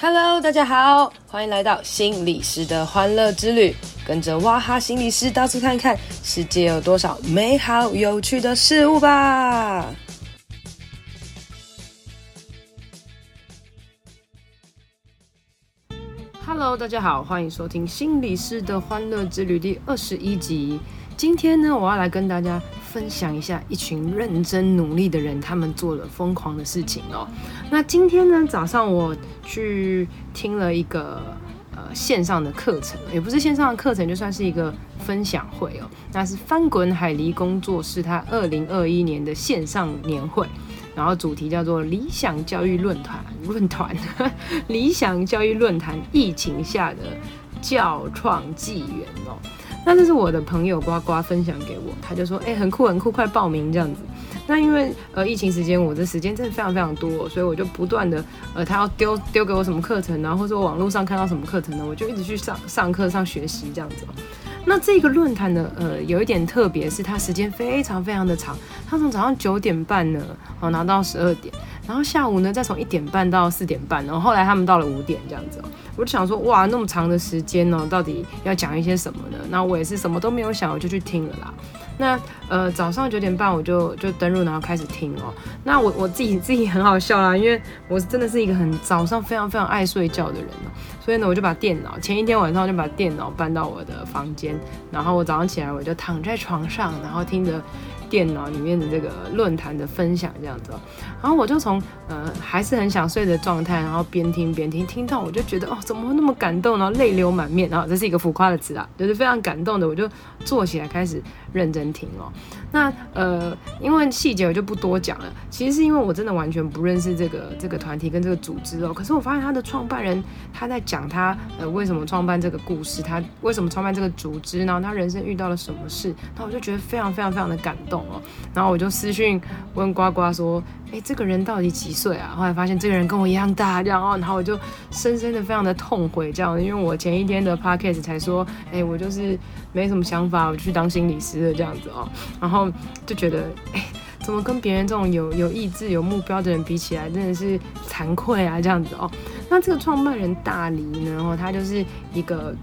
Hello，大家好，欢迎来到心理师的欢乐之旅，跟着哇哈心理师到处看看，世界有多少美好有趣的事物吧。Hello，大家好，欢迎收听心理师的欢乐之旅第二十一集。今天呢，我要来跟大家分享一下一群认真努力的人，他们做了疯狂的事情哦。那今天呢，早上我去听了一个呃线上的课程，也不是线上的课程，就算是一个分享会哦。那是翻滚海狸工作室他二零二一年的线上年会，然后主题叫做理想教育论坛论坛，理想教育论坛疫情下的教创纪元哦。那这是我的朋友呱呱分享给我，他就说，哎、很酷很酷，快报名这样子。那因为呃疫情时间，我的时间真的非常非常多，所以我就不断的呃他要丢丢给我什么课程，然后或者我网络上看到什么课程呢，我就一直去上上课上学习这样子。那这个论坛呢，呃有一点特别，是它时间非常非常的长，它从早上九点半呢，哦拿到十二点。然后下午呢，再从一点半到四点半，然后后来他们到了五点这样子，我就想说，哇，那么长的时间呢，到底要讲一些什么呢？那我也是什么都没有想，我就去听了啦。那呃早上九点半我就就登入，然后开始听哦。那我我自己自己很好笑啦，因为我真的是一个很早上非常非常爱睡觉的人哦，所以呢，我就把电脑前一天晚上就把电脑搬到我的房间，然后我早上起来我就躺在床上，然后听着。电脑里面的这个论坛的分享这样子，然后我就从呃还是很想睡的状态，然后边听边听，听到我就觉得哦怎么会那么感动，然后泪流满面，然后这是一个浮夸的词啊，就是非常感动的，我就坐起来开始认真听哦。那呃因为细节我就不多讲了，其实是因为我真的完全不认识这个这个团体跟这个组织哦，可是我发现他的创办人他在讲他呃为什么创办这个故事，他为什么创办这个组织，然后他人生遇到了什么事，那我就觉得非常非常非常的感动哦。然后我就私讯问呱呱说：“哎，这个人到底几岁啊？”后来发现这个人跟我一样大，这样哦。然后我就深深的、非常的痛悔，这样，因为我前一天的 podcast 才说：“哎，我就是没什么想法，我去当心理师了，这样子哦。”然后就觉得，哎，怎么跟别人这种有有意志、有目标的人比起来，真的是惭愧啊，这样子哦。那这个创办人大黎呢，哦他就是一个。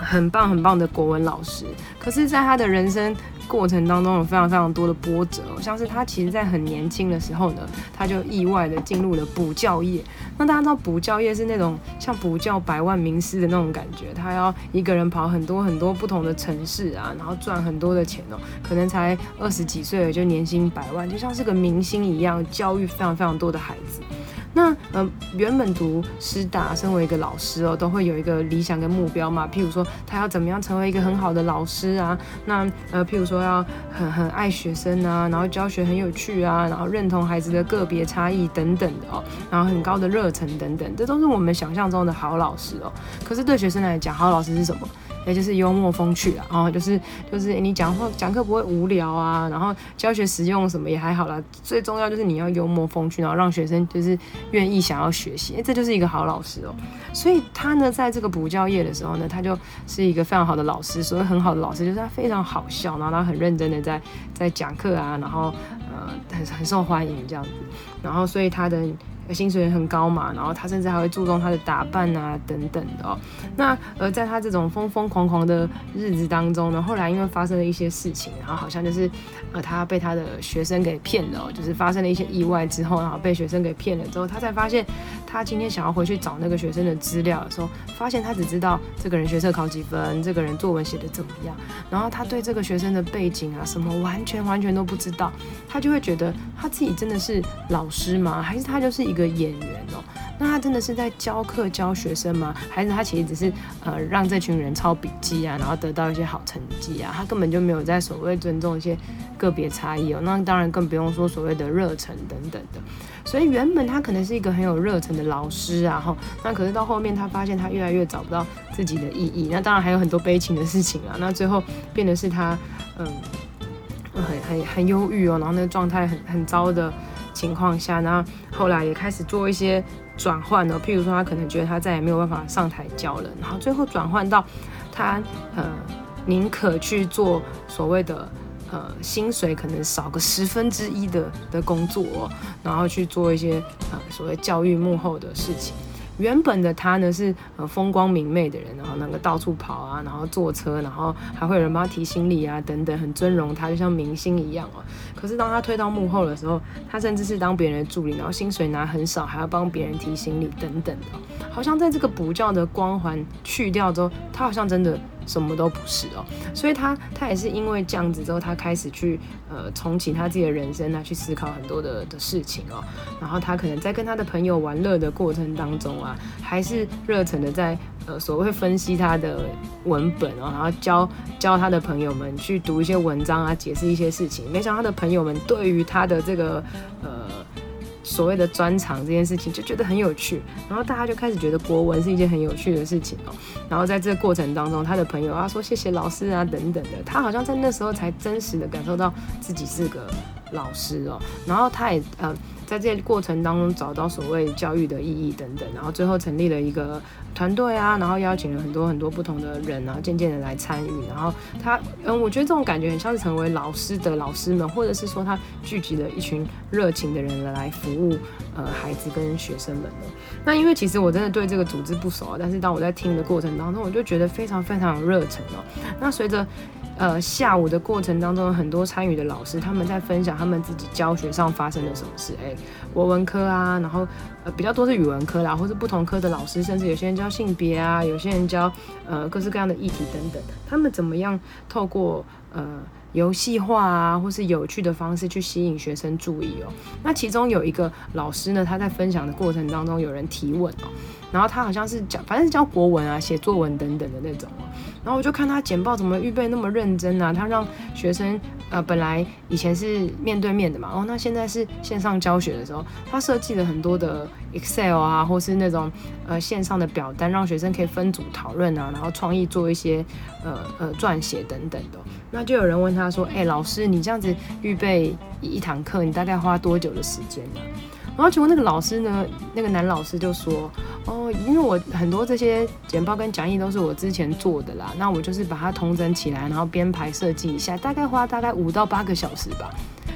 很棒很棒的国文老师，可是，在他的人生过程当中有非常非常多的波折，像是他其实，在很年轻的时候呢，他就意外的进入了补教业。那大家知道补教业是那种像补教百万名师的那种感觉，他要一个人跑很多很多不同的城市啊，然后赚很多的钱哦，可能才二十几岁就年薪百万，就像是个明星一样，教育非常非常多的孩子。那呃，原本读师大，身为一个老师哦，都会有一个理想跟目标嘛。譬如说，他要怎么样成为一个很好的老师啊？那呃，譬如说要很很爱学生啊，然后教学很有趣啊，然后认同孩子的个别差异等等的哦，然后很高的热忱等等，这都是我们想象中的好老师哦。可是对学生来讲，好老师是什么？也就是幽默风趣啊，然后就是就是你讲话讲课不会无聊啊，然后教学实用什么也还好啦。最重要就是你要幽默风趣，然后让学生就是愿意想要学习，这就是一个好老师哦。所以他呢，在这个补教业的时候呢，他就是一个非常好的老师。所谓很好的老师，就是他非常好笑，然后他很认真的在在讲课啊，然后呃很很受欢迎这样子，然后所以他的。薪水也很高嘛，然后他甚至还会注重他的打扮啊等等的哦。那而在他这种疯疯狂狂的日子当中呢，后来因为发生了一些事情，然后好像就是呃他被他的学生给骗了，就是发生了一些意外之后，然后被学生给骗了之后，他才发现他今天想要回去找那个学生的资料的时候，发现他只知道这个人学测考几分，这个人作文写的怎么样，然后他对这个学生的背景啊什么完全完全都不知道，他就会觉得他自己真的是老师吗？还是他就是一。一个演员哦，那他真的是在教课教学生吗？还是他其实只是呃让这群人抄笔记啊，然后得到一些好成绩啊？他根本就没有在所谓尊重一些个别差异哦。那当然更不用说所谓的热忱等等的。所以原本他可能是一个很有热忱的老师啊，哈，那可是到后面他发现他越来越找不到自己的意义。那当然还有很多悲情的事情啊。那最后变得是他嗯很很很忧郁哦，然后那个状态很很糟的。情况下，然后后来也开始做一些转换哦。譬如说，他可能觉得他再也没有办法上台教了，然后最后转换到他呃宁可去做所谓的呃薪水可能少个十分之一的的工作，然后去做一些呃所谓教育幕后的事情。原本的他呢是呃风光明媚的人，然后那个到处跑啊，然后坐车，然后还会有人帮他提行李啊等等，很尊荣他，就像明星一样哦。可是当他推到幕后的时候，他甚至是当别人的助理，然后薪水拿很少，还要帮别人提行李等等的，好像在这个补教的光环去掉之后，他好像真的。什么都不是哦，所以他他也是因为这样子之后，他开始去呃重启他自己的人生啊，去思考很多的的事情哦。然后他可能在跟他的朋友玩乐的过程当中啊，还是热忱的在呃所谓分析他的文本哦，然后教教他的朋友们去读一些文章啊，解释一些事情。没想到他的朋友们对于他的这个呃。所谓的专长这件事情就觉得很有趣，然后大家就开始觉得国文是一件很有趣的事情哦。然后在这个过程当中，他的朋友啊说谢谢老师啊等等的，他好像在那时候才真实的感受到自己是个老师哦。然后他也呃。在这些过程当中找到所谓教育的意义等等，然后最后成立了一个团队啊，然后邀请了很多很多不同的人啊，渐渐的来参与。然后他，嗯，我觉得这种感觉很像是成为老师的老师们，或者是说他聚集了一群热情的人来服务呃孩子跟学生们的。那因为其实我真的对这个组织不熟啊，但是当我在听的过程当中，我就觉得非常非常有热忱哦。那随着呃，下午的过程当中，很多参与的老师他们在分享他们自己教学上发生了什么事。哎，国文科啊，然后呃比较多是语文科啦，或是不同科的老师，甚至有些人教性别啊，有些人教呃各式各样的议题等等。他们怎么样透过呃游戏化啊，或是有趣的方式去吸引学生注意哦？那其中有一个老师呢，他在分享的过程当中，有人提问哦。然后他好像是教，反正是教国文啊、写作文等等的那种。然后我就看他简报怎么预备那么认真啊？他让学生呃，本来以前是面对面的嘛，哦，那现在是线上教学的时候，他设计了很多的 Excel 啊，或是那种呃线上的表单，让学生可以分组讨论啊，然后创意做一些呃呃撰写等等的。那就有人问他说：“哎，老师，你这样子预备一堂课，你大概花多久的时间呢？”然后结果那个老师呢，那个男老师就说：“哦，因为我很多这些简报跟讲义都是我之前做的啦，那我就是把它统整起来，然后编排设计一下，大概花大概五到八个小时吧。”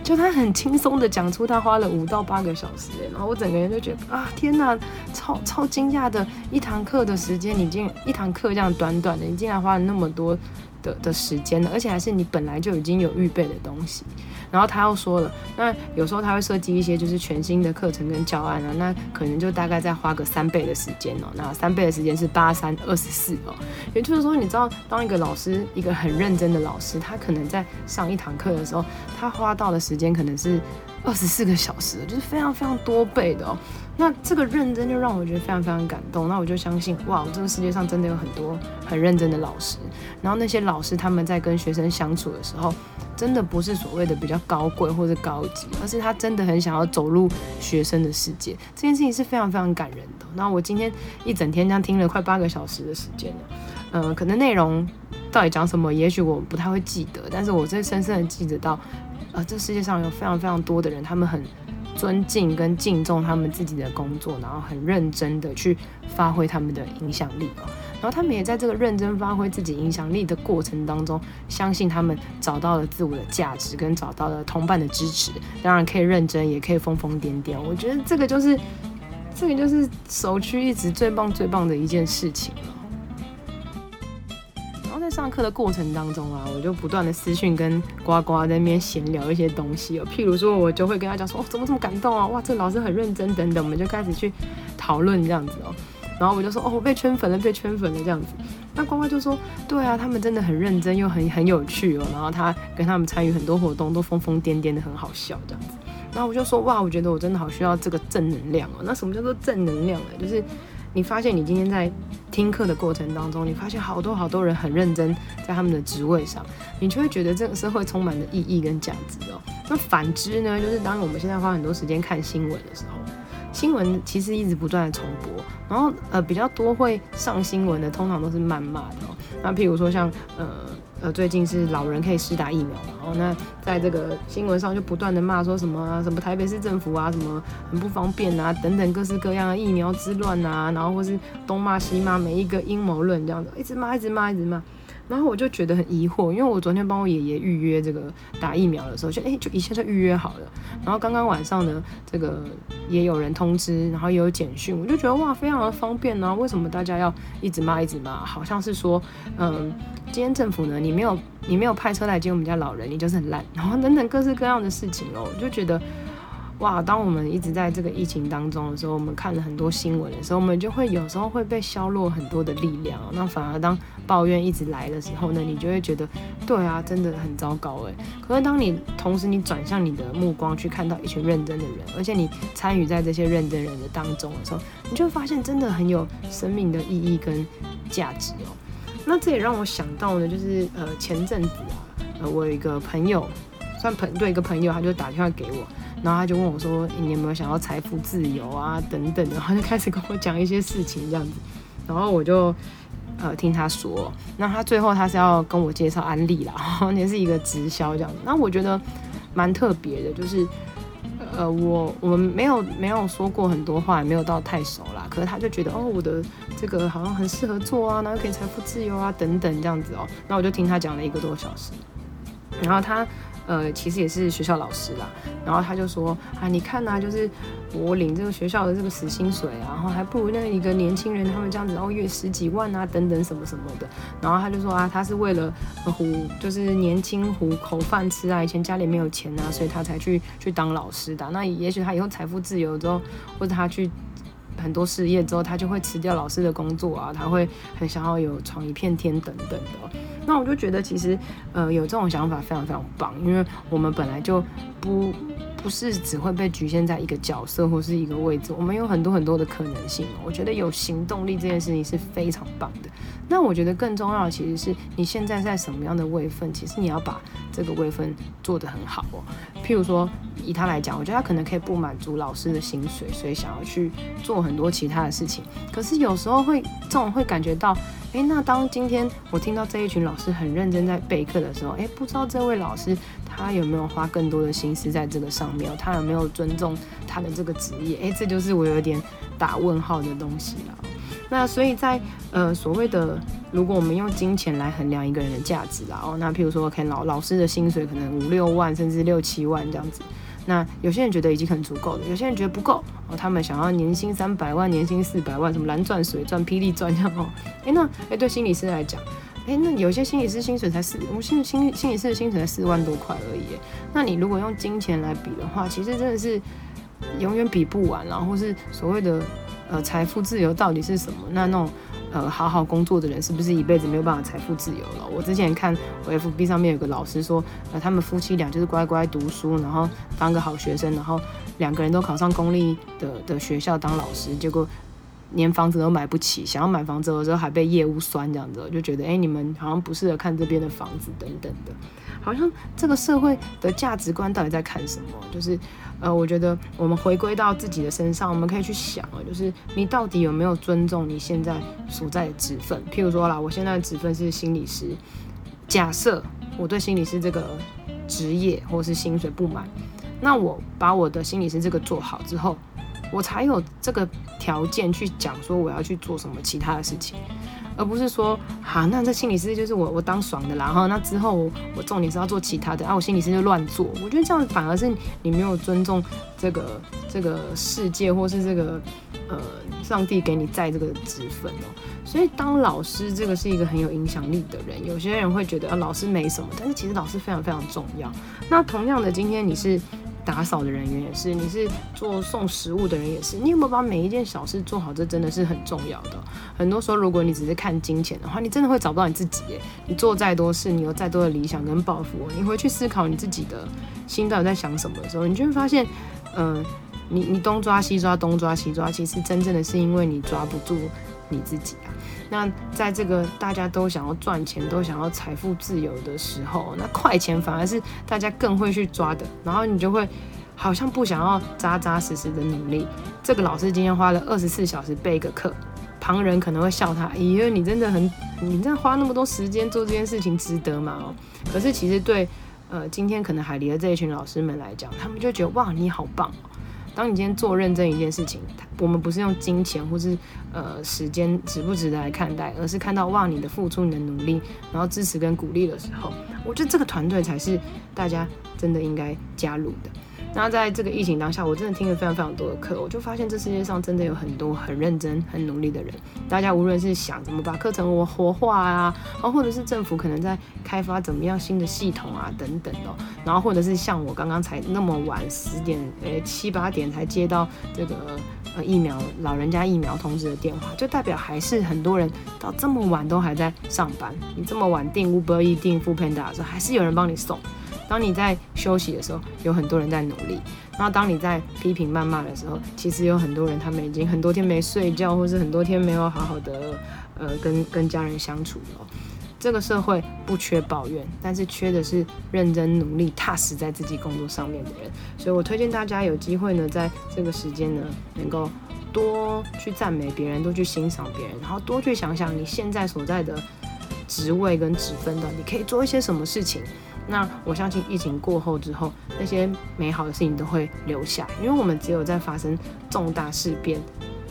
就他很轻松的讲出他花了五到八个小时，然后我整个人就觉得啊，天呐，超超惊讶的一堂课的时间，你竟一堂课这样短短的，你竟然花了那么多的的时间呢，而且还是你本来就已经有预备的东西。然后他又说了，那有时候他会设计一些就是全新的课程跟教案啊，那可能就大概再花个三倍的时间哦。那三倍的时间是八三二十四哦，也就是说，你知道，当一个老师，一个很认真的老师，他可能在上一堂课的时候，他花到的时间可能是二十四个小时，就是非常非常多倍的哦。那这个认真就让我觉得非常非常感动。那我就相信，哇，这个世界上真的有很多很认真的老师。然后那些老师他们在跟学生相处的时候。真的不是所谓的比较高贵或者高级，而是他真的很想要走入学生的世界。这件事情是非常非常感人的。那我今天一整天这样听了快八个小时的时间了，嗯、可能内容到底讲什么，也许我不太会记得，但是我最深深的记得到，呃，这世界上有非常非常多的人，他们很尊敬跟敬重他们自己的工作，然后很认真的去发挥他们的影响力。然后他们也在这个认真发挥自己影响力的过程当中，相信他们找到了自我的价值，跟找到了同伴的支持。当然可以认真，也可以疯疯癫癫。我觉得这个就是，这个就是首屈一指最棒最棒的一件事情了。上课的过程当中啊，我就不断的私讯跟呱呱在那边闲聊一些东西哦。譬如说，我就会跟他讲说，哦，怎么这么感动啊？哇，这老师很认真等等，我们就开始去讨论这样子哦。然后我就说，哦，我被圈粉了，被圈粉了这样子。那呱呱就说，对啊，他们真的很认真又很很有趣哦。然后他跟他们参与很多活动，都疯疯癫癫的，很好笑这样子。然后我就说，哇，我觉得我真的好需要这个正能量哦。那什么叫做正能量呢？就是你发现你今天在听课的过程当中，你发现好多好多人很认真在他们的职位上，你就会觉得这个社会充满了意义跟价值哦。那反之呢，就是当我们现在花很多时间看新闻的时候。新闻其实一直不断的重播，然后呃比较多会上新闻的，通常都是谩骂的哦。那譬如说像呃呃最近是老人可以施打疫苗嘛，然后那在这个新闻上就不断的骂说什么、什么台北市政府啊什么很不方便啊等等各式各样的疫苗之乱啊，然后或是东骂西骂每一个阴谋论这样子，一直骂一直骂一直骂。然后我就觉得很疑惑，因为我昨天帮我爷爷预约这个打疫苗的时候，就哎，就一切就预约好了。然后刚刚晚上呢，这个也有人通知，然后也有简讯，我就觉得哇，非常的方便呢。为什么大家要一直骂一直骂？好像是说，嗯，今天政府呢，你没有你没有派车来接我们家老人，你就是很烂，然后等等各式各样的事情哦，我就觉得。哇！当我们一直在这个疫情当中的时候，我们看了很多新闻的时候，我们就会有时候会被削弱很多的力量。那反而当抱怨一直来的时候呢，你就会觉得，对啊，真的很糟糕哎。可是当你同时你转向你的目光去看到一群认真的人，而且你参与在这些认真人的当中的时候，你就会发现真的很有生命的意义跟价值哦。那这也让我想到呢，就是呃前阵子啊，呃我有一个朋友，算朋对一个朋友，他就打电话给我。然后他就问我说：“你有没有想要财富自由啊？等等。”然后就开始跟我讲一些事情这样子。然后我就呃听他说，那他最后他是要跟我介绍安利啦，然 后也是一个直销这样子。那我觉得蛮特别的，就是呃我我们没有没有说过很多话，也没有到太熟啦。可是他就觉得哦，我的这个好像很适合做啊，然后可以财富自由啊等等这样子哦。那我就听他讲了一个多小时，然后他。呃，其实也是学校老师啦，然后他就说啊，你看呐、就是我领这个学校的这个死薪水啊，然后还不如那一个年轻人他们这样子，然后月十几万啊，等等什么什么的。然后他就说啊，他是为了糊，就是年轻糊口饭吃啊，以前家里没有钱啊，所以他才去去当老师的。那也许他以后财富自由之后，或者他去。很多事业之后，他就会辞掉老师的工作啊，他会很想要有闯一片天等等的。那我就觉得其实，呃，有这种想法非常非常棒，因为我们本来就不。不是只会被局限在一个角色或是一个位置，我们有很多很多的可能性。我觉得有行动力这件事情是非常棒的。那我觉得更重要的其实是你现在在什么样的位分，其实你要把这个位分做得很好哦。譬如说以他来讲，我觉得他可能可以不满足老师的薪水，所以想要去做很多其他的事情。可是有时候会这种会感觉到，诶，那当今天我听到这一群老师很认真在备课的时候，诶，不知道这位老师。他有没有花更多的心思在这个上面？他有没有尊重他的这个职业？诶，这就是我有点打问号的东西了。那所以在呃所谓的，如果我们用金钱来衡量一个人的价值啦，哦，那譬如说，可能老老师的薪水可能五六万，甚至六七万这样子。那有些人觉得已经很足够了，有些人觉得不够哦，他们想要年薪三百万、年薪四百万，什么蓝钻、水钻、霹雳钻这样哦。诶，那诶，对心理师来讲。哎，那有些心理师薪水才四，我心心心理师的薪水才四万多块而已。那你如果用金钱来比的话，其实真的是永远比不完。然后是所谓的呃财富自由到底是什么？那那种呃好好工作的人是不是一辈子没有办法财富自由了？我之前看我 FB 上面有个老师说，呃他们夫妻俩就是乖乖读书，然后当个好学生，然后两个人都考上公立的的学校当老师，结果。连房子都买不起，想要买房子的时候还被业务酸这样子，就觉得哎、你们好像不适合看这边的房子等等的，好像这个社会的价值观到底在看什么？就是呃，我觉得我们回归到自己的身上，我们可以去想啊，就是你到底有没有尊重你现在所在的职分？譬如说啦，我现在的职分是心理师，假设我对心理师这个职业或是薪水不满，那我把我的心理师这个做好之后。我才有这个条件去讲说我要去做什么其他的事情，而不是说，好，那这心理师就是我我当爽的啦，然后那之后我，我重点是要做其他的，啊，我心理师就乱做。我觉得这样反而是你没有尊重这个这个世界，或是这个呃上帝给你在这个职分哦。所以当老师这个是一个很有影响力的人，有些人会觉得啊老师没什么，但是其实老师非常非常重要。那同样的，今天你是。打扫的人员也是，你是做送食物的人也是，你有没有把每一件小事做好？这真的是很重要的。很多时候，如果你只是看金钱的话，你真的会找不到你自己。你做再多事，你有再多的理想跟抱负，你回去思考你自己的心到底在想什么的时候，你就会发现，嗯、你你东抓西抓，东抓西抓，其实真正的是因为你抓不住你自己啊。那在这个大家都想要赚钱、都想要财富自由的时候，那快钱反而是大家更会去抓的。然后你就会好像不想要扎扎实实的努力。这个老师今天花了二十四小时备一个课，旁人可能会笑他：“咦，你真的很，你这样花那么多时间做这件事情值得吗？”哦，可是其实对呃今天可能海里的这一群老师们来讲，他们就觉得哇，你好棒。当你今天做认真一件事情，我们不是用金钱或是呃时间值不值得来看待，而是看到哇你的付出、你的努力，然后支持跟鼓励的时候，我觉得这个团队才是大家真的应该加入的。那在这个疫情当下，我真的听了非常非常多的课，我就发现这世界上真的有很多很认真、很努力的人。大家无论是想怎么把课程我活化啊，然后或者是政府可能在开发怎么样新的系统啊等等哦，然后或者是像我刚刚才那么晚十点诶七八点才接到这个呃疫苗老人家疫苗通知的电话，就代表还是很多人到这么晚都还在上班。你这么晚订 Uber Eats 订 Foodpanda 的时候，还是有人帮你送。当你在休息的时候，有很多人在努力；然后当你在批评谩骂的时候，其实有很多人他们已经很多天没睡觉，或是很多天没有好好的呃跟跟家人相处了。这个社会不缺抱怨，但是缺的是认真努力、踏实在自己工作上面的人。所以我推荐大家有机会呢，在这个时间呢，能够多去赞美别人，多去欣赏别人，然后多去想想你现在所在的职位跟职分的，你可以做一些什么事情。那我相信疫情过后之后，那些美好的事情都会留下，因为我们只有在发生重大事变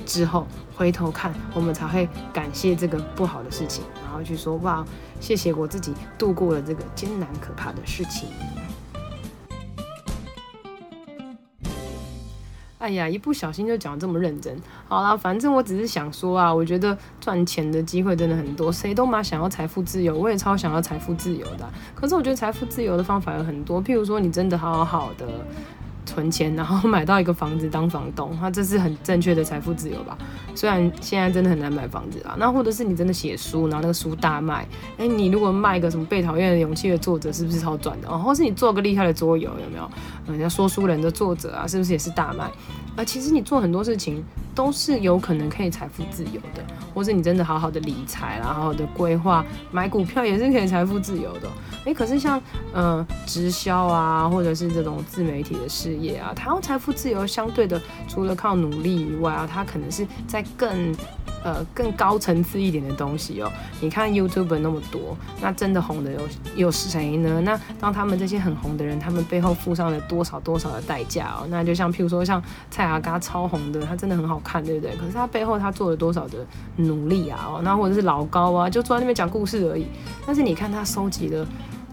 之后，回头看，我们才会感谢这个不好的事情，然后去说哇，谢谢我自己度过了这个艰难可怕的事情。哎呀，一不小心就讲这么认真。好啦，反正我只是想说啊，我觉得赚钱的机会真的很多，谁都蛮想要财富自由，我也超想要财富自由的。可是我觉得财富自由的方法有很多，譬如说你真的好好的。存钱，然后买到一个房子当房东，那这是很正确的财富自由吧？虽然现在真的很难买房子啊，那或者是你真的写书，然后那个书大卖，哎，你如果卖一个什么被讨厌的勇气的作者，是不是超赚的？哦，或是你做个厉害的桌游，有没有？人家说书人的作者啊，是不是也是大卖？啊，其实你做很多事情都是有可能可以财富自由的，或是你真的好好的理财，然后好好的规划，买股票也是可以财富自由的。哎，可是像呃直销啊，或者是这种自媒体的事业啊，它财富自由相对的，除了靠努力以外啊，它可能是在更呃更高层次一点的东西哦。你看 YouTube 那么多，那真的红的有有谁呢？那当他们这些很红的人，他们背后付上了多少多少的代价哦？那就像譬如说像蔡阿嘎超红的，他真的很好看，对不对？可是他背后他做了多少的努力啊？哦，那或者是老高啊，就坐在那边讲故事而已。但是你看他收集了。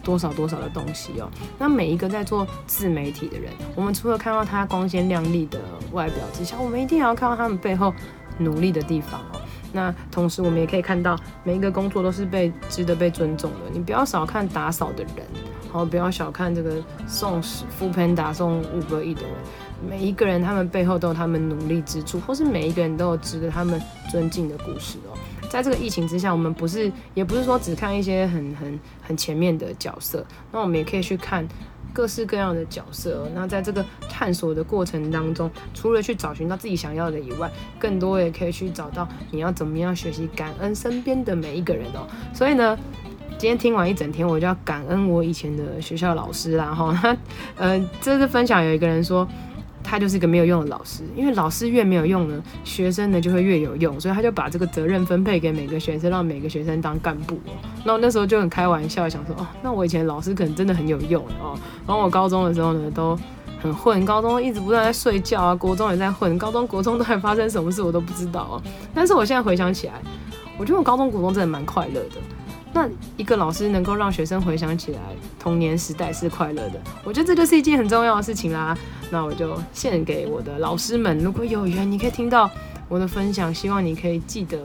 多少多少的东西哦，那每一个在做自媒体的人，我们除了看到他光鲜亮丽的外表之下，我们一定要看到他们背后努力的地方哦。那同时，我们也可以看到每一个工作都是被值得被尊重的。你不要小看打扫的人，好，不要小看这个送 foodpanda 送五个亿的人，每一个人他们背后都有他们努力之处，或是每一个人都有值得他们尊敬的故事哦。在这个疫情之下，我们不是，也不是说只看一些很很很前面的角色，那我们也可以去看各式各样的角色。那在这个探索的过程当中，除了去找寻到自己想要的以外，更多也可以去找到你要怎么样学习感恩身边的每一个人哦。所以呢，今天听完一整天，我就要感恩我以前的学校老师啦哈。他 呃，这次分享有一个人说。他就是一个没有用的老师，因为老师越没有用呢，学生呢就会越有用，所以他就把这个责任分配给每个学生，让每个学生当干部。那我那时候就很开玩笑，想说哦，那我以前老师可能真的很有用哦。然后我高中的时候呢，都很混，高中一直不断在睡觉啊，国中也在混，高中国中都还发生什么事我都不知道哦。但是我现在回想起来，我觉得我高中国中真的蛮快乐的。那一个老师能够让学生回想起来童年时代是快乐的，我觉得这就是一件很重要的事情啦。那我就献给我的老师们，如果有缘你可以听到我的分享，希望你可以记得，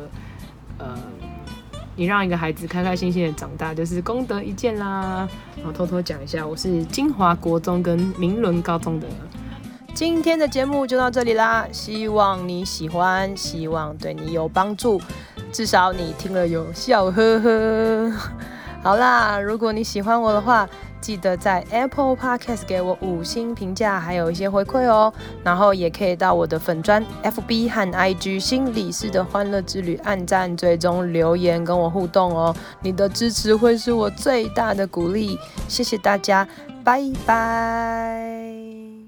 呃，你让一个孩子开开心心的长大就是功德一件啦。然后偷偷讲一下，我是金华国中跟明伦高中的。今天的节目就到这里啦，希望你喜欢，希望对你有帮助。至少你听了有笑呵呵。好啦，如果你喜欢我的话，记得在 Apple Podcast 给我五星评价，还有一些回馈哦。然后也可以到我的粉砖 FB 和 IG 心理师的欢乐之旅按赞、追踪、留言跟我互动哦。你的支持会是我最大的鼓励，谢谢大家，拜拜。